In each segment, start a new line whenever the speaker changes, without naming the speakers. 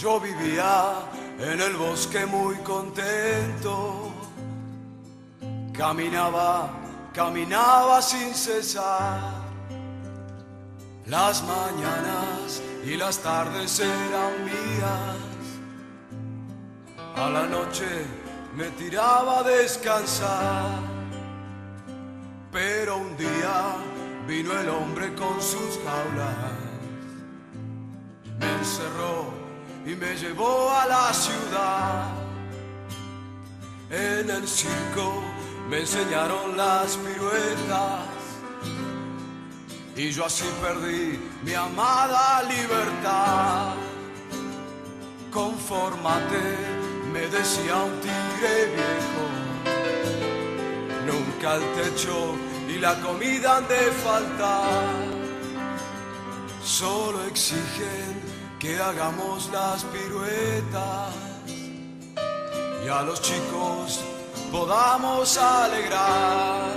Yo vivía en el bosque muy contento. Caminaba, caminaba sin cesar. Las mañanas y las tardes eran mías. A la noche me tiraba a descansar. Pero un día vino el hombre con sus jaulas. Me encerró y me llevó a la ciudad. En el circo me enseñaron las piruetas y yo así perdí mi amada libertad. Confórmate, me decía un tigre viejo, nunca el techo y la comida han de faltar, solo exigen que hagamos las piruetas y a los chicos podamos alegrar.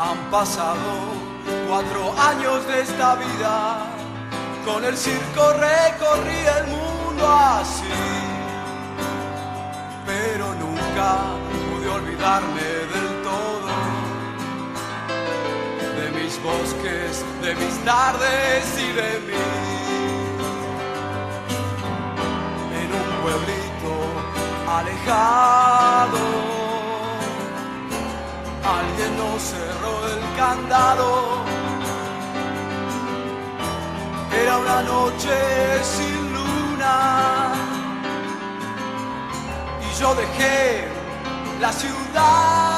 Han pasado cuatro años de esta vida, con el circo recorrí el mundo así, pero nunca pude olvidarme del bosques, de mis tardes y de mí. En un pueblito alejado, alguien nos cerró el candado. Era una noche sin luna y yo dejé la ciudad.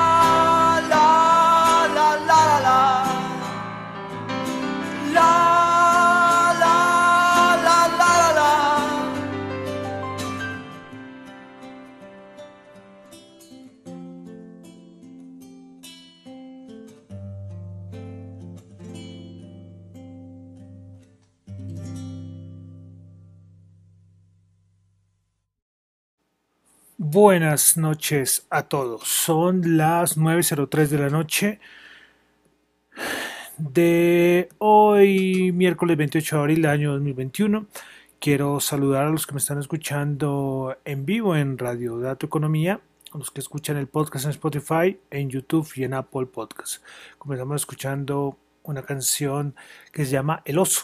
Buenas noches a todos. Son las 9.03 de la noche de hoy, miércoles 28 de abril del año 2021. Quiero saludar a los que me están escuchando en vivo en Radio Dato Economía, a los que escuchan el podcast en Spotify, en YouTube y en Apple Podcast. Comenzamos escuchando una canción que se llama El Oso.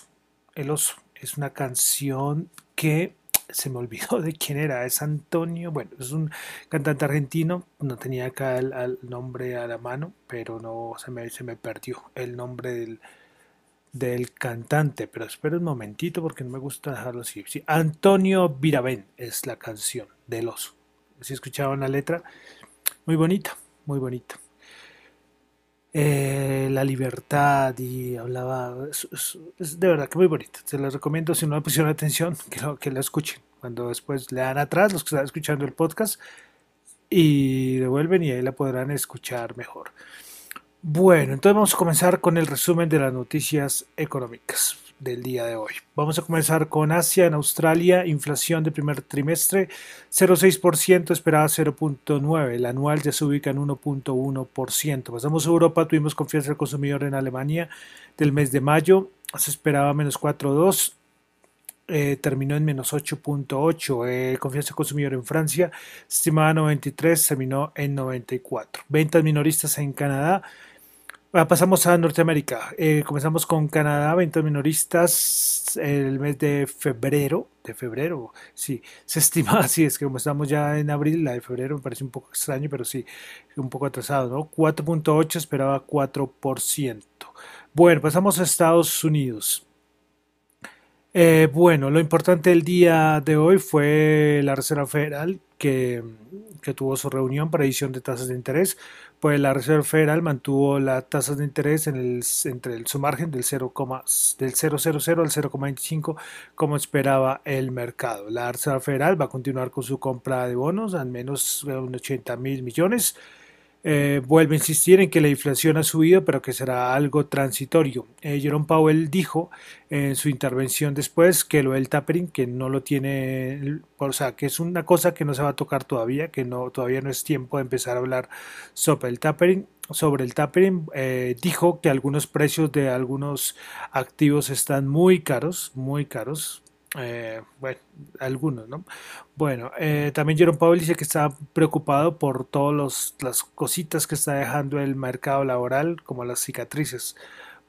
El Oso es una canción que se me olvidó de quién era, es Antonio, bueno, es un cantante argentino, no tenía acá el, nombre a la mano, pero no se me, se me perdió el nombre del, del cantante, pero espera un momentito porque no me gusta dejarlo así. Sí, Antonio Viravén es la canción del oso. Si escuchaban la letra, muy bonita, muy bonita. Eh, la libertad y hablaba, es, de verdad que muy bonita. Se les recomiendo si no le pusieron atención que, lo, que la escuchen. Cuando después le dan atrás los que están escuchando el podcast y devuelven y ahí la podrán escuchar mejor. Bueno, entonces vamos a comenzar con el resumen de las noticias económicas del día de hoy. Vamos a comenzar con Asia, en Australia, inflación de primer trimestre 0,6%, esperaba 0,9%, el anual ya se ubica en 1,1%. Pasamos a Europa, tuvimos confianza del consumidor en Alemania del mes de mayo, se esperaba menos 4,2%. Eh, terminó en menos 8.8. Eh, confianza del consumidor en Francia, estimada 93, terminó en 94. Ventas minoristas en Canadá, Ah, Pasamos a Norteamérica. Eh, comenzamos con Canadá, ventas minoristas el mes de febrero. De febrero, sí. Se estima, así es que como estamos ya en abril, la de febrero me parece un poco extraño, pero sí, un poco atrasado, ¿no? 4.8 esperaba 4%. Bueno, pasamos a Estados Unidos. Eh, bueno, lo importante del día de hoy fue la Reserva Federal que, que, tuvo su reunión para edición de tasas de interés, pues la Reserva Federal mantuvo las tasas de interés en el, entre el, su margen del 0, del 0,00 al 0,25 como esperaba el mercado. La Reserva Federal va a continuar con su compra de bonos, al menos 80 mil millones eh, vuelve a insistir en que la inflación ha subido, pero que será algo transitorio. Eh, Jerome Powell dijo en su intervención después que lo del tapering, que no lo tiene, o sea, que es una cosa que no se va a tocar todavía, que no, todavía no es tiempo de empezar a hablar sobre el tapering. Sobre el tapering, eh, dijo que algunos precios de algunos activos están muy caros, muy caros, eh, bueno, algunos, ¿no? Bueno, eh, también Jerome Powell dice que está preocupado por todas las cositas que está dejando el mercado laboral, como las cicatrices,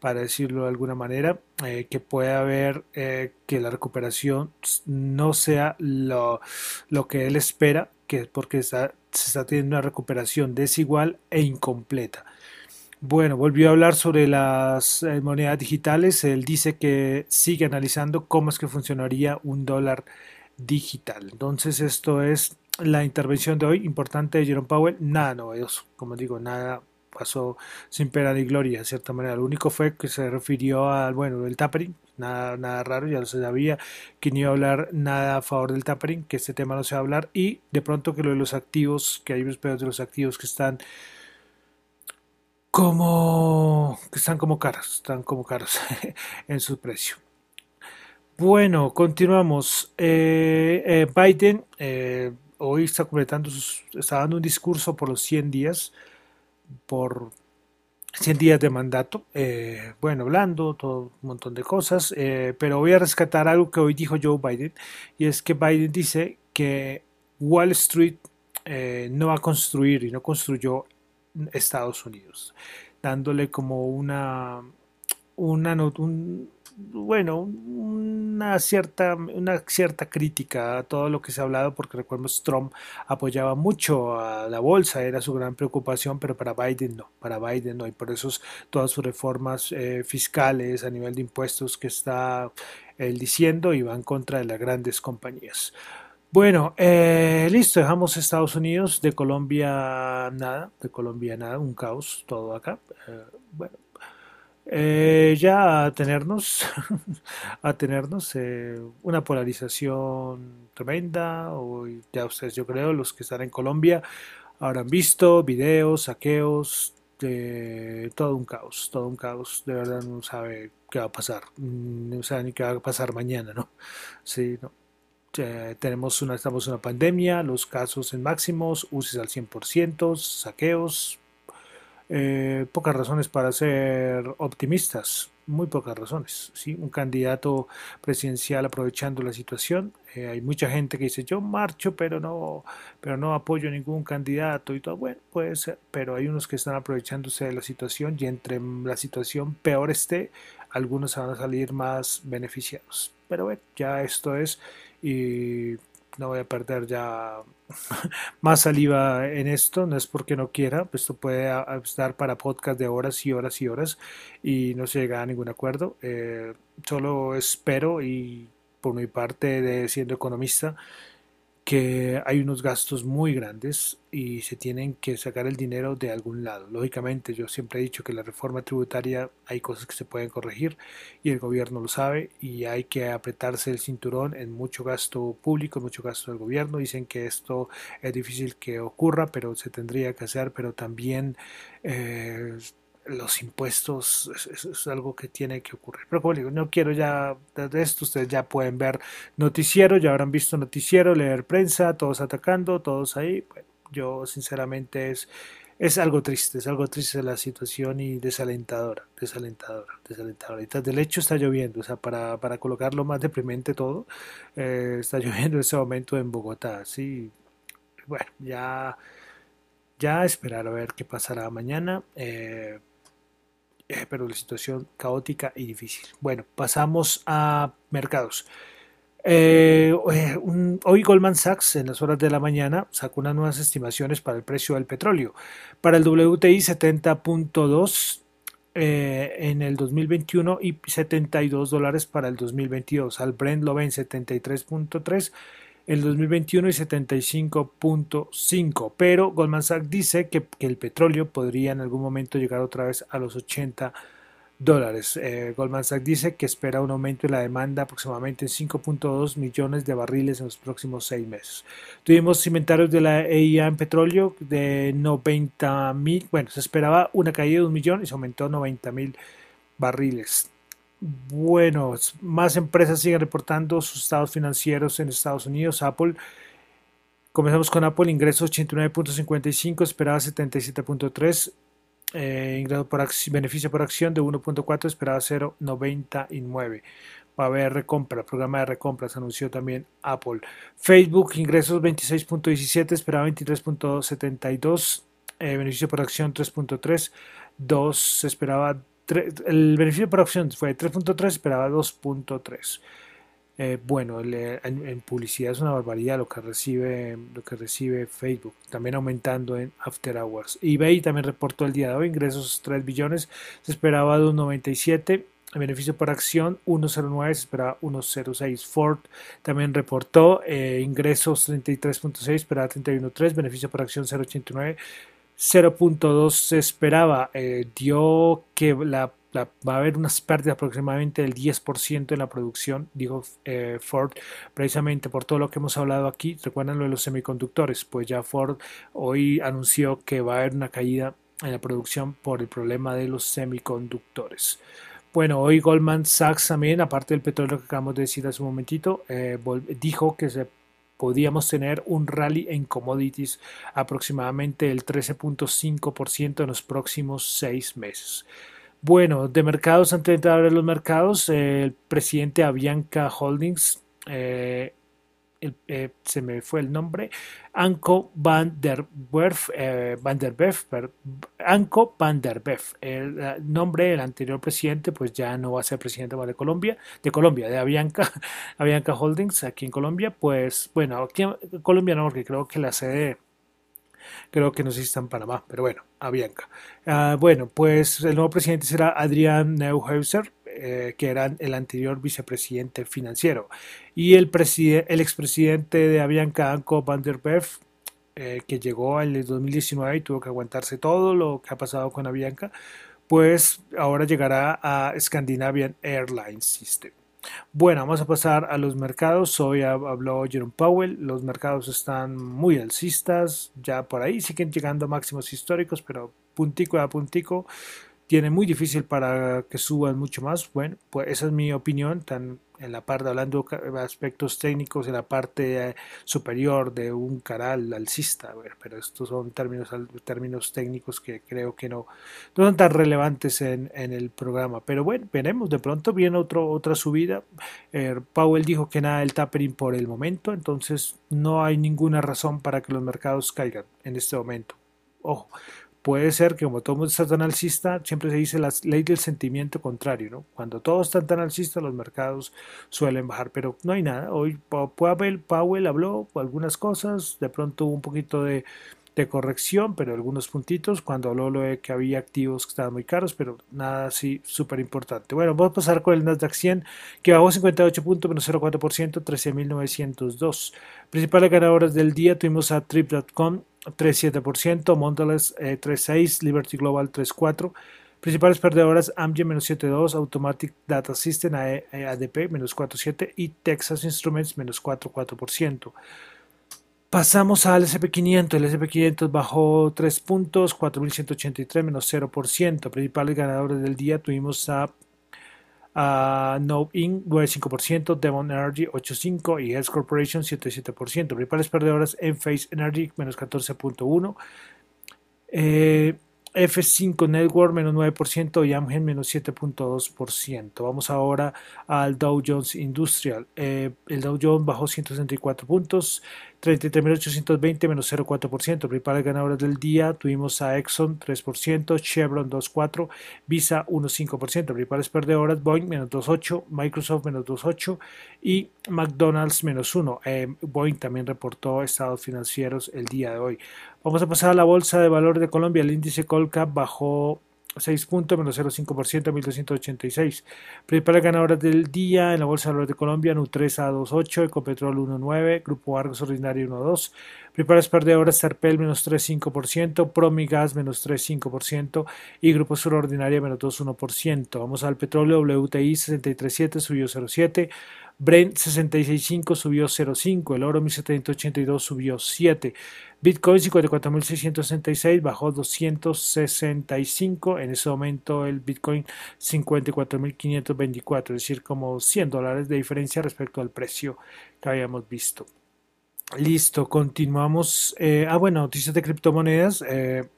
para decirlo de alguna manera, eh, que puede haber que la recuperación no sea lo, lo que él espera, que porque está, se está teniendo una recuperación desigual e incompleta. Bueno, volvió a hablar sobre las eh, monedas digitales. Él dice que sigue analizando cómo es que funcionaría un dólar digital. Entonces, esto es la intervención de hoy importante de Jerome Powell. Nada novedoso, como digo, nada pasó sin pena ni gloria, de cierta manera. Lo único fue que se refirió al, bueno, del tapering, nada, nada raro, ya lo sabía que no iba a hablar nada a favor del tapering, que este tema no se va a hablar, y de pronto que lo de los activos, que hay unos pedos de los activos que están como que están como caros, están como caros en su precio. Bueno, continuamos. Eh, eh, Biden eh, hoy está completando sus, está dando un discurso por los 100 días, por 100 días de mandato. bueno, hablando todo un montón de cosas, pero voy a rescatar algo que hoy dijo Joe Biden y es que Biden dice que Wall Street no va a construir y no construyó Estados Unidos, dándole como una, una un, bueno, una cierta, una cierta crítica a todo lo que se ha hablado, porque recuerdo Trump apoyaba mucho a la bolsa, era su gran preocupación, pero para Biden no, para Biden no, y por eso todas sus reformas eh, fiscales a nivel de impuestos que está él diciendo y van contra de las grandes compañías. Bueno, eh, listo, dejamos Estados Unidos, de Colombia nada, de Colombia nada, un caos todo acá. Eh, bueno, eh, ya a tenernos, a tenernos una polarización tremenda, hoy ya ustedes yo creo, los que están en Colombia habrán visto videos, saqueos, de todo un caos, todo un caos, de verdad no sabe qué va a pasar, mm, no sabe ni qué va a pasar mañana, ¿no? Sí, no tenemos una, estamos en una pandemia, los casos en máximos, uses al 100%, saqueos, eh, pocas razones para ser optimistas, muy pocas razones. ¿sí? Un candidato presidencial aprovechando la situación, eh, hay mucha gente que dice yo marcho, pero no, pero no apoyo ningún candidato y todo. Bueno, puede ser, pero hay unos que están aprovechándose de la situación y entre la situación peor esté, algunos van a salir más beneficiados. Pero bueno, ya esto es y no voy a perder ya más saliva en esto, no es porque no quiera, esto puede estar para podcast de horas y horas y horas y no se llega a ningún acuerdo. Eh, solo espero y por mi parte de siendo economista que hay unos gastos muy grandes y se tienen que sacar el dinero de algún lado. Lógicamente, yo siempre he dicho que la reforma tributaria hay cosas que se pueden corregir y el gobierno lo sabe y hay que apretarse el cinturón en mucho gasto público, mucho gasto del gobierno. Dicen que esto es difícil que ocurra, pero se tendría que hacer, pero también... Eh, los impuestos es, algo que tiene que ocurrir. Pero como digo, no quiero ya de esto, ustedes ya pueden ver noticiero, ya habrán visto noticiero, leer prensa, todos atacando, todos ahí. yo sinceramente es, es algo triste, es algo triste la situación y desalentadora, desalentadora, desalentadora. Y del hecho está lloviendo, o sea, para, para colocarlo más deprimente todo, eh, está lloviendo en ese momento en Bogotá, sí. Bueno, ya ya esperar a ver qué pasará mañana. Eh, pero la situación caótica y difícil. Bueno, pasamos a mercados. Eh, eh, hoy Goldman Sachs en las horas de la mañana sacó unas nuevas estimaciones para el precio del petróleo. Para el WTI 70.2 en el 2021 y 72 dólares para el 2022. Al Brent lo ven 73.3 el 2021 y 75.5. Pero Goldman Sachs dice que, el petróleo podría en algún momento llegar otra vez a los 80 dólares. Eh, Goldman Sachs dice que espera un aumento en la demanda aproximadamente en 5.2 millones de barriles en los próximos seis meses. Tuvimos inventarios de la EIA en petróleo de 90 mil, bueno, se esperaba una caída de un millón y se aumentó a 90 mil barriles. Bueno, más empresas siguen reportando sus estados financieros en Estados Unidos. Apple Comenzamos con Apple, ingresos 89.55, esperaba 77.3, eh, ingreso por beneficio por acción de 1.4, esperaba 0.99. Va a haber recompra, programa de recompras, anunció también Apple. Facebook, ingresos 26.17, esperaba 23.72, eh, beneficio por acción 3.3, 2, se esperaba, el beneficio por acción fue 3.3, esperaba 2.3. Eh, bueno, en, publicidad es una barbaridad lo que recibe lo que recibe Facebook, también aumentando en After Hours. eBay también reportó el día de hoy ingresos 3 billones, se esperaba de 1.97, el beneficio por acción 1.09, se esperaba 1.06. Ford también reportó eh, ingresos 33.6, esperaba 31.3, beneficio por acción 0.89. 0.2 se esperaba, eh, dio que va a haber unas pérdidas aproximadamente del 10% en la producción, dijo eh, Ford, precisamente por todo lo que hemos hablado aquí. Recuerdan lo de los semiconductores, pues ya Ford hoy anunció que va a haber una caída en la producción por el problema de los semiconductores. Bueno, hoy Goldman Sachs también, aparte del petróleo que acabamos de decir hace un momentito, eh, dijo que se podíamos tener un rally en commodities aproximadamente el 13.5% en los próximos seis meses. Bueno, de mercados, antes de abrir los mercados, el presidente Avianca Holdings, eh, eh, se me fue el nombre, Anko van der Werf, eh, van der Beef, Anko van der Beef, el, nombre del anterior presidente, pues ya no va a ser presidente de Colombia, de Colombia, de Avianca, Avianca Holdings, aquí en Colombia, pues bueno, aquí Colombia no, porque creo que la sede creo que no sé si está en Panamá, pero bueno, a Bianca. Ah, bueno, pues el nuevo presidente será Adrián Neuhauser, eh, que era el anterior vicepresidente financiero, y el, el expresidente de Avianca, Anko van der Beef, eh, que llegó en el 2019 y tuvo que aguantarse todo lo que ha pasado con Avianca, pues ahora llegará a Scandinavian Airlines System. Bueno, vamos a pasar a los mercados. Hoy habló Jerome Powell. Los mercados están muy alcistas. Ya por ahí siguen llegando máximos históricos, pero puntico a puntico tiene muy difícil para que suban mucho más. Bueno, pues esa es mi opinión, tan en la parte, hablando de aspectos técnicos, en la parte eh, superior de un canal alcista, pero estos son términos, términos técnicos que creo que no, no son tan relevantes en, el programa. Pero bueno, veremos, de pronto viene otro, otra subida. Eh, Powell dijo que nada del tapering por el momento, entonces no hay ninguna razón para que los mercados caigan en este momento. Ojo, puede ser que como todo mundo está tan alcista, siempre se dice la ley del sentimiento contrario, ¿no? Cuando todos están tan alcistas, los mercados suelen bajar, pero no hay nada. Hoy Powell, Powell habló algunas cosas, de pronto hubo un poquito de, corrección, pero algunos puntitos cuando habló lo de que había activos que estaban muy caros, pero nada así súper importante. Bueno, vamos a pasar con el Nasdaq 100 que bajó 58 puntos, menos 0,4%, 13.902. Principales ganadoras del día tuvimos a Trip.com 3,7%, Mondelez 3,6%, eh, Liberty Global 3,4%. Principales perdedoras, Amgen menos 7.2, Automatic Data System ADP menos 4.7 y Texas Instruments menos 4.4%. Pasamos al SP500. El SP500 bajó 3 puntos, 4.183 menos 0%. Principales ganadores del día tuvimos a Uh, Inc. 9.5%, Devon Energy 8.5% y Health Corporation 7.7%. Principales perdedoras Enphase Energy menos 14.1%. Eh, F5 Network menos 9% y Amgen menos 7.2%. Vamos ahora al Dow Jones Industrial. Eh, el Dow Jones bajó 164 puntos, 33.820 menos 0,4%. Principales ganadoras del día tuvimos a Exxon 3%, Chevron 2,4%, Visa 1,5%. Principales perdedoras Boeing menos 2,8%, Microsoft menos 2,8% y McDonald's menos 1%. Eh, Boeing también reportó estados financieros el día de hoy. Vamos a pasar a la Bolsa de Valores de Colombia. El índice Colcap bajó 6 puntos, menos 0,5% a 1.286. Principales ganadoras del día en la Bolsa de Valores de Colombia, Nutresa 2.8, Ecopetrol 1.9, Grupo Argos Ordinario 1.2. Principales perdedoras, Serpel menos 3,5%, Promigas menos 3,5% y Grupo Sur Ordinaria menos 2,1%. Vamos al petróleo, WTI 63.7 subió 0,7. Brent 66.5 subió 0.5, el oro 1782 subió 7, Bitcoin 54.666 bajó 265, en ese momento el Bitcoin 54.524, es decir, como 100 dólares de diferencia respecto al precio que habíamos visto. Listo, continuamos. Eh, ah, bueno, noticias de criptomonedas. Eh,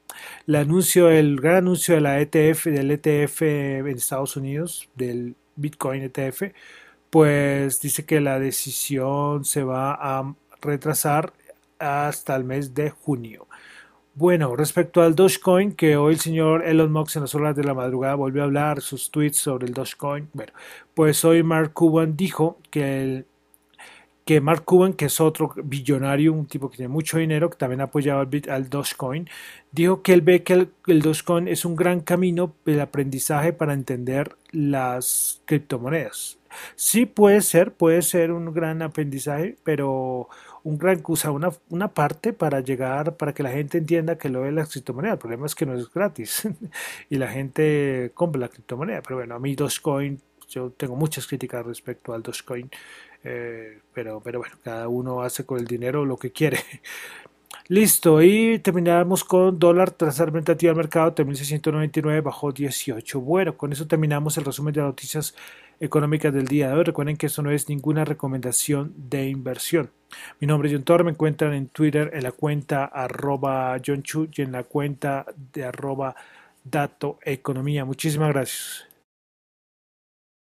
el anuncio, el gran anuncio de la ETF, del ETF en Estados Unidos, del Bitcoin ETF, pues dice que la decisión se va a retrasar hasta el mes de junio. Bueno, respecto al Dogecoin, que hoy el señor Elon Musk en las horas de la madrugada volvió a hablar sus tweets sobre el Dogecoin. Bueno, pues hoy Mark Cuban dijo que el que Mark Cuban, que es otro billonario, un tipo que tiene mucho dinero, que también ha apoyado al, al Dogecoin, dijo que él ve que el, Dogecoin es un gran camino de aprendizaje para entender las criptomonedas. Sí puede ser, puede ser un gran aprendizaje, pero un gran, o una, una parte para llegar, para que la gente entienda que lo de la criptomoneda. El problema es que no es gratis y la gente compra la criptomoneda. Pero bueno, a mí Dogecoin, yo tengo muchas críticas respecto al Dogecoin, eh, pero, pero bueno, cada uno hace con el dinero lo que quiere. Listo, y terminamos con dólar tras tentativa al mercado, 3.699, bajó 18. Bueno, con eso terminamos el resumen de las noticias económicas del día de hoy. Recuerden que esto no es ninguna recomendación de inversión. Mi nombre es John Torre, me encuentran en Twitter en la cuenta arroba John Chu y en la cuenta de arroba Dato Economía. Muchísimas gracias.